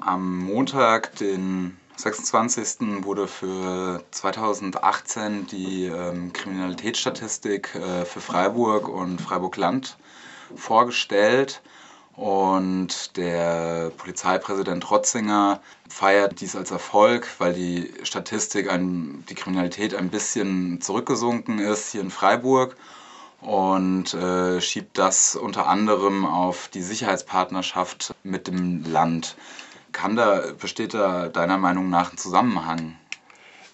Am Montag, den 26. wurde für 2018 die ähm, Kriminalitätsstatistik äh, für Freiburg und Freiburg-Land vorgestellt. Und der Polizeipräsident Rotzinger feiert dies als Erfolg, weil die Statistik, ein, die Kriminalität ein bisschen zurückgesunken ist hier in Freiburg und äh, schiebt das unter anderem auf die Sicherheitspartnerschaft mit dem Land. Kann da, besteht da deiner Meinung nach ein Zusammenhang?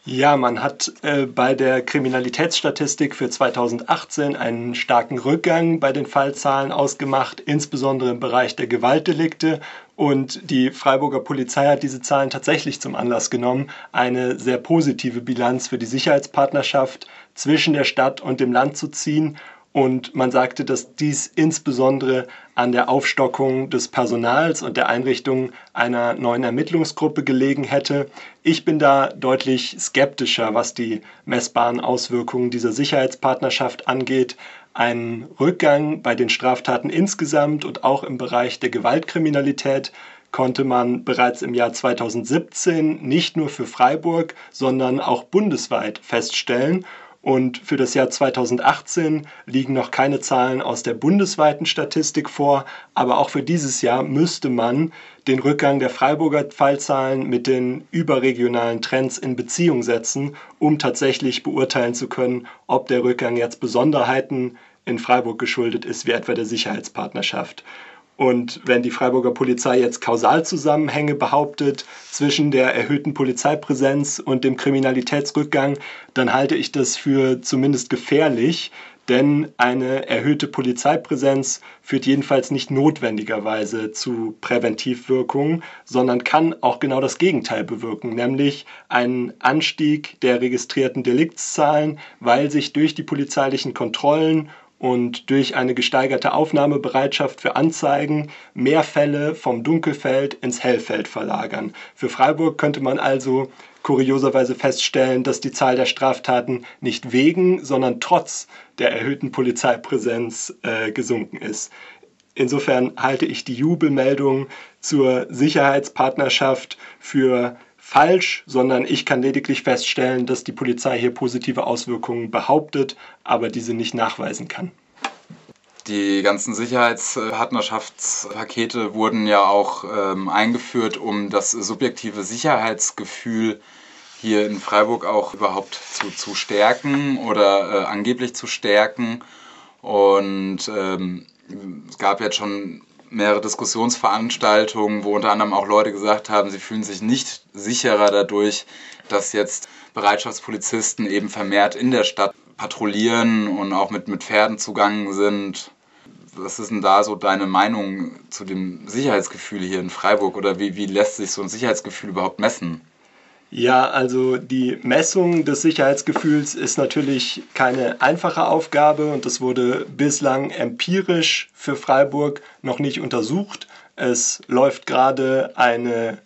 Ja, man hat äh, bei der Kriminalitätsstatistik für 2018 einen starken Rückgang bei den Fallzahlen ausgemacht, insbesondere im Bereich der Gewaltdelikte. Und die Freiburger Polizei hat diese Zahlen tatsächlich zum Anlass genommen, eine sehr positive Bilanz für die Sicherheitspartnerschaft zwischen der Stadt und dem Land zu ziehen und man sagte, dass dies insbesondere an der Aufstockung des Personals und der Einrichtung einer neuen Ermittlungsgruppe gelegen hätte. Ich bin da deutlich skeptischer, was die messbaren Auswirkungen dieser Sicherheitspartnerschaft angeht. Ein Rückgang bei den Straftaten insgesamt und auch im Bereich der Gewaltkriminalität konnte man bereits im Jahr 2017 nicht nur für Freiburg, sondern auch bundesweit feststellen. Und für das Jahr 2018 liegen noch keine Zahlen aus der bundesweiten Statistik vor, aber auch für dieses Jahr müsste man den Rückgang der Freiburger Fallzahlen mit den überregionalen Trends in Beziehung setzen, um tatsächlich beurteilen zu können, ob der Rückgang jetzt Besonderheiten in Freiburg geschuldet ist, wie etwa der Sicherheitspartnerschaft. Und wenn die Freiburger Polizei jetzt Kausalzusammenhänge behauptet zwischen der erhöhten Polizeipräsenz und dem Kriminalitätsrückgang, dann halte ich das für zumindest gefährlich, denn eine erhöhte Polizeipräsenz führt jedenfalls nicht notwendigerweise zu Präventivwirkungen, sondern kann auch genau das Gegenteil bewirken, nämlich einen Anstieg der registrierten Deliktszahlen, weil sich durch die polizeilichen Kontrollen und durch eine gesteigerte Aufnahmebereitschaft für Anzeigen mehr Fälle vom Dunkelfeld ins Hellfeld verlagern. Für Freiburg könnte man also kurioserweise feststellen, dass die Zahl der Straftaten nicht wegen, sondern trotz der erhöhten Polizeipräsenz äh, gesunken ist. Insofern halte ich die Jubelmeldung zur Sicherheitspartnerschaft für falsch, sondern ich kann lediglich feststellen, dass die Polizei hier positive Auswirkungen behauptet, aber diese nicht nachweisen kann. Die ganzen Sicherheitspartnerschaftspakete wurden ja auch ähm, eingeführt, um das subjektive Sicherheitsgefühl hier in Freiburg auch überhaupt zu, zu stärken oder äh, angeblich zu stärken. Und ähm, es gab jetzt schon mehrere Diskussionsveranstaltungen, wo unter anderem auch Leute gesagt haben, sie fühlen sich nicht sicherer dadurch, dass jetzt Bereitschaftspolizisten eben vermehrt in der Stadt patrouillieren und auch mit, mit Pferden zugangen sind. Was ist denn da so deine Meinung zu dem Sicherheitsgefühl hier in Freiburg oder wie, wie lässt sich so ein Sicherheitsgefühl überhaupt messen? Ja, also die Messung des Sicherheitsgefühls ist natürlich keine einfache Aufgabe und das wurde bislang empirisch für Freiburg noch nicht untersucht. Es läuft gerade eine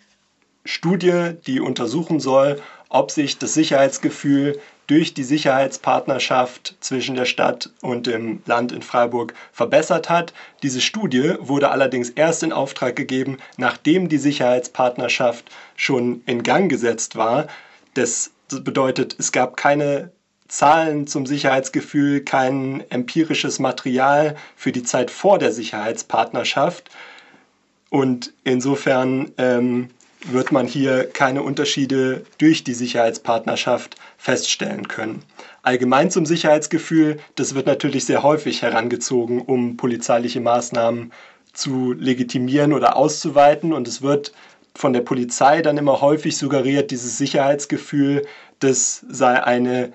Studie, die untersuchen soll, ob sich das Sicherheitsgefühl durch die Sicherheitspartnerschaft zwischen der Stadt und dem Land in Freiburg verbessert hat. Diese Studie wurde allerdings erst in Auftrag gegeben, nachdem die Sicherheitspartnerschaft schon in Gang gesetzt war. Das bedeutet, es gab keine Zahlen zum Sicherheitsgefühl, kein empirisches Material für die Zeit vor der Sicherheitspartnerschaft. Und insofern ähm, wird man hier keine Unterschiede durch die Sicherheitspartnerschaft feststellen können. Allgemein zum Sicherheitsgefühl, das wird natürlich sehr häufig herangezogen, um polizeiliche Maßnahmen zu legitimieren oder auszuweiten und es wird von der Polizei dann immer häufig suggeriert, dieses Sicherheitsgefühl, das sei eine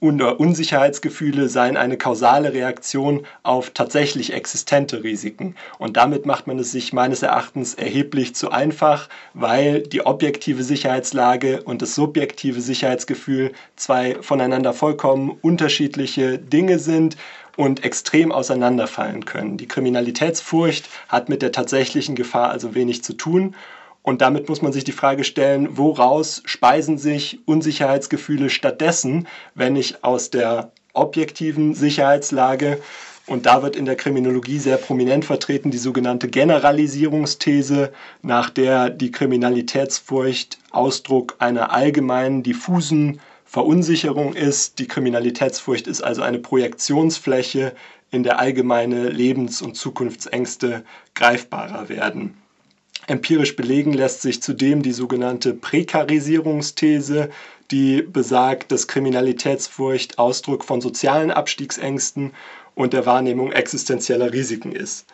Unsicherheitsgefühle seien eine kausale Reaktion auf tatsächlich existente Risiken. Und damit macht man es sich meines Erachtens erheblich zu einfach, weil die objektive Sicherheitslage und das subjektive Sicherheitsgefühl zwei voneinander vollkommen unterschiedliche Dinge sind und extrem auseinanderfallen können. Die Kriminalitätsfurcht hat mit der tatsächlichen Gefahr also wenig zu tun und damit muss man sich die Frage stellen, woraus speisen sich Unsicherheitsgefühle stattdessen, wenn ich aus der objektiven Sicherheitslage Und da wird in der Kriminologie sehr prominent vertreten die sogenannte Generalisierungsthese, nach der die Kriminalitätsfurcht Ausdruck einer allgemeinen, diffusen Verunsicherung ist. Die Kriminalitätsfurcht ist also eine Projektionsfläche, in der allgemeine Lebens- und Zukunftsängste greifbarer werden. Empirisch belegen lässt sich zudem die sogenannte Prekarisierungsthese, die besagt, dass Kriminalitätsfurcht Ausdruck von sozialen Abstiegsängsten und der Wahrnehmung existenzieller Risiken ist.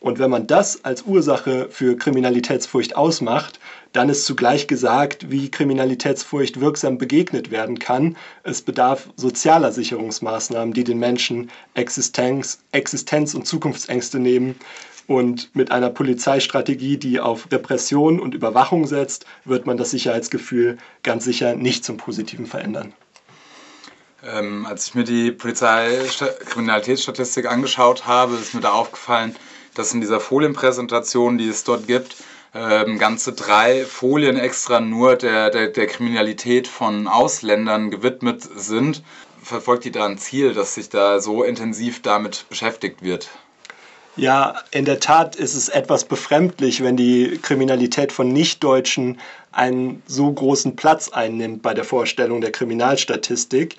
Und wenn man das als Ursache für Kriminalitätsfurcht ausmacht, dann ist zugleich gesagt, wie Kriminalitätsfurcht wirksam begegnet werden kann. Es bedarf sozialer Sicherungsmaßnahmen, die den Menschen Existenz, Existenz und Zukunftsängste nehmen. Und mit einer Polizeistrategie, die auf Repression und Überwachung setzt, wird man das Sicherheitsgefühl ganz sicher nicht zum Positiven verändern. Ähm, als ich mir die Polizeikriminalitätsstatistik angeschaut habe, ist mir da aufgefallen, dass in dieser Folienpräsentation, die es dort gibt, ähm, ganze drei Folien extra nur der, der, der Kriminalität von Ausländern gewidmet sind. Verfolgt die da ein Ziel, dass sich da so intensiv damit beschäftigt wird? Ja, in der Tat ist es etwas befremdlich, wenn die Kriminalität von Nichtdeutschen einen so großen Platz einnimmt bei der Vorstellung der Kriminalstatistik.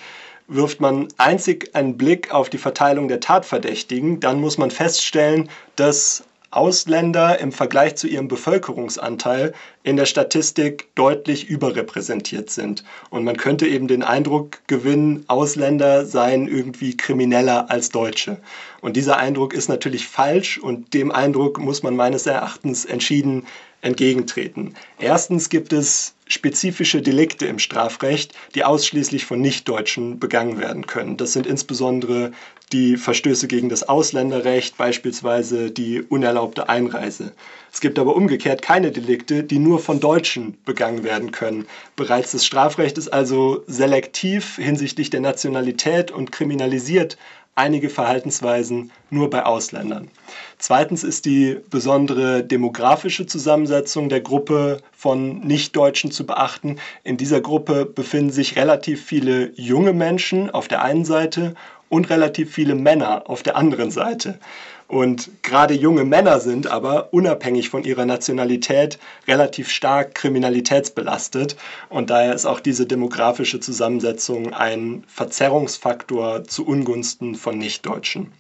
Wirft man einzig einen Blick auf die Verteilung der Tatverdächtigen, dann muss man feststellen, dass Ausländer im Vergleich zu ihrem Bevölkerungsanteil in der Statistik deutlich überrepräsentiert sind. Und man könnte eben den Eindruck gewinnen, Ausländer seien irgendwie krimineller als Deutsche. Und dieser Eindruck ist natürlich falsch und dem Eindruck muss man meines Erachtens entschieden entgegentreten. Erstens gibt es spezifische Delikte im Strafrecht, die ausschließlich von Nichtdeutschen begangen werden können. Das sind insbesondere die Verstöße gegen das Ausländerrecht, beispielsweise die unerlaubte Einreise. Es gibt aber umgekehrt keine Delikte, die nur von Deutschen begangen werden können. Bereits das Strafrecht ist also selektiv hinsichtlich der Nationalität und kriminalisiert einige Verhaltensweisen nur bei Ausländern. Zweitens ist die besondere demografische Zusammensetzung der Gruppe von Nichtdeutschen zu beachten. In dieser Gruppe befinden sich relativ viele junge Menschen auf der einen Seite und relativ viele Männer auf der anderen Seite. Und gerade junge Männer sind aber unabhängig von ihrer Nationalität relativ stark kriminalitätsbelastet. Und daher ist auch diese demografische Zusammensetzung ein Verzerrungsfaktor zu Ungunsten von Nichtdeutschen.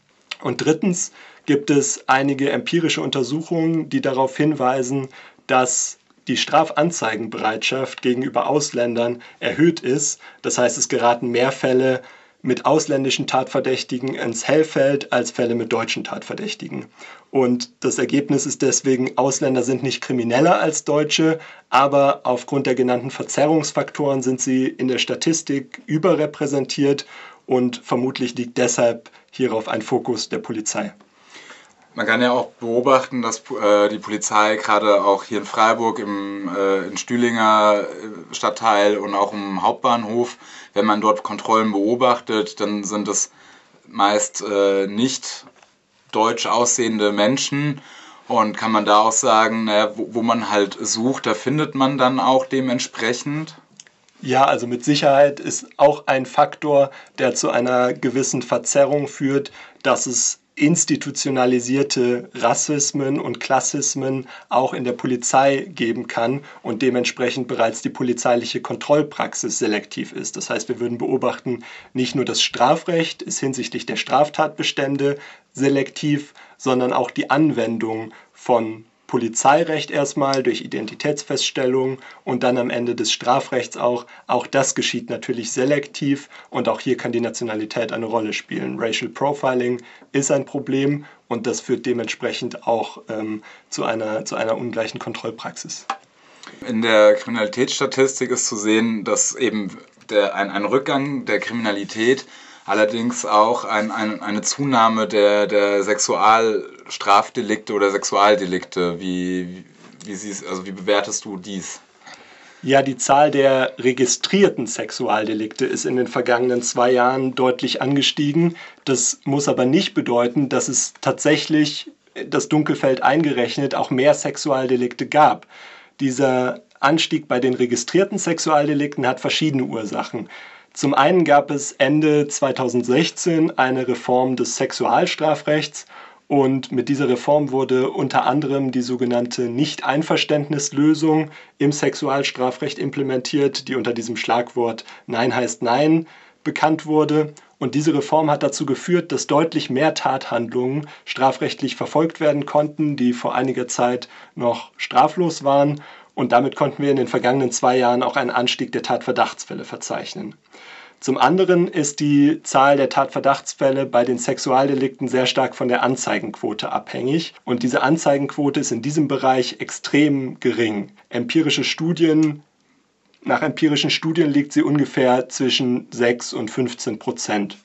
Und drittens gibt es einige empirische Untersuchungen, die darauf hinweisen, dass die Strafanzeigenbereitschaft gegenüber Ausländern erhöht ist. Das heißt, es geraten mehr Fälle mit ausländischen Tatverdächtigen ins Hellfeld als Fälle mit deutschen Tatverdächtigen. Und das Ergebnis ist deswegen, Ausländer sind nicht krimineller als Deutsche, aber aufgrund der genannten Verzerrungsfaktoren sind sie in der Statistik überrepräsentiert und vermutlich liegt deshalb hierauf ein Fokus der Polizei. Man kann ja auch beobachten, dass äh, die Polizei gerade auch hier in Freiburg im äh, in Stühlinger äh, Stadtteil und auch im Hauptbahnhof, wenn man dort Kontrollen beobachtet, dann sind es meist äh, nicht deutsch aussehende Menschen und kann man da auch sagen, naja, wo, wo man halt sucht, da findet man dann auch dementsprechend. Ja, also mit Sicherheit ist auch ein Faktor, der zu einer gewissen Verzerrung führt, dass es institutionalisierte Rassismen und Klassismen auch in der Polizei geben kann und dementsprechend bereits die polizeiliche Kontrollpraxis selektiv ist. Das heißt, wir würden beobachten, nicht nur das Strafrecht ist hinsichtlich der Straftatbestände selektiv, sondern auch die Anwendung von Polizeirecht erstmal durch Identitätsfeststellung und dann am Ende des Strafrechts auch. Auch das geschieht natürlich selektiv und auch hier kann die Nationalität eine Rolle spielen. Racial Profiling ist ein Problem und das führt dementsprechend auch ähm, zu, einer, zu einer ungleichen Kontrollpraxis. In der Kriminalitätsstatistik ist zu sehen, dass eben der, ein, ein Rückgang der Kriminalität allerdings auch ein, ein, eine Zunahme der, der Sexualstrafdelikte oder Sexualdelikte. Wie, wie, siehst, also wie bewertest du dies? Ja, die Zahl der registrierten Sexualdelikte ist in den vergangenen zwei Jahren deutlich angestiegen. Das muss aber nicht bedeuten, dass es tatsächlich das Dunkelfeld eingerechnet auch mehr Sexualdelikte gab. Dieser Anstieg bei den registrierten Sexualdelikten hat verschiedene Ursachen. Zum einen gab es Ende 2016 eine Reform des Sexualstrafrechts und mit dieser Reform wurde unter anderem die sogenannte Nicht-Einverständnislösung im Sexualstrafrecht implementiert, die unter diesem Schlagwort Nein heißt Nein bekannt wurde. Und diese Reform hat dazu geführt, dass deutlich mehr Tathandlungen strafrechtlich verfolgt werden konnten, die vor einiger Zeit noch straflos waren. Und damit konnten wir in den vergangenen zwei Jahren auch einen Anstieg der Tatverdachtsfälle verzeichnen. Zum anderen ist die Zahl der Tatverdachtsfälle bei den Sexualdelikten sehr stark von der Anzeigenquote abhängig. Und diese Anzeigenquote ist in diesem Bereich extrem gering. Empirische Studien nach empirischen Studien liegt sie ungefähr zwischen 6 und 15 Prozent.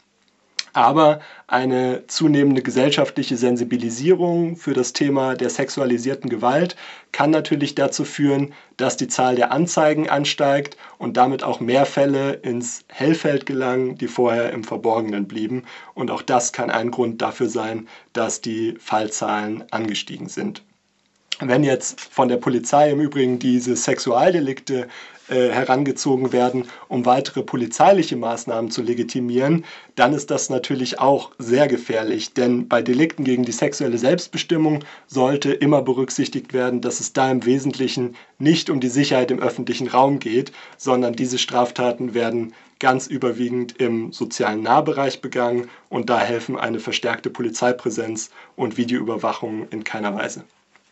Aber eine zunehmende gesellschaftliche Sensibilisierung für das Thema der sexualisierten Gewalt kann natürlich dazu führen, dass die Zahl der Anzeigen ansteigt und damit auch mehr Fälle ins Hellfeld gelangen, die vorher im Verborgenen blieben. Und auch das kann ein Grund dafür sein, dass die Fallzahlen angestiegen sind. Wenn jetzt von der Polizei im Übrigen diese Sexualdelikte äh, herangezogen werden, um weitere polizeiliche Maßnahmen zu legitimieren, dann ist das natürlich auch sehr gefährlich. Denn bei Delikten gegen die sexuelle Selbstbestimmung sollte immer berücksichtigt werden, dass es da im Wesentlichen nicht um die Sicherheit im öffentlichen Raum geht, sondern diese Straftaten werden ganz überwiegend im sozialen Nahbereich begangen und da helfen eine verstärkte Polizeipräsenz und Videoüberwachung in keiner Weise.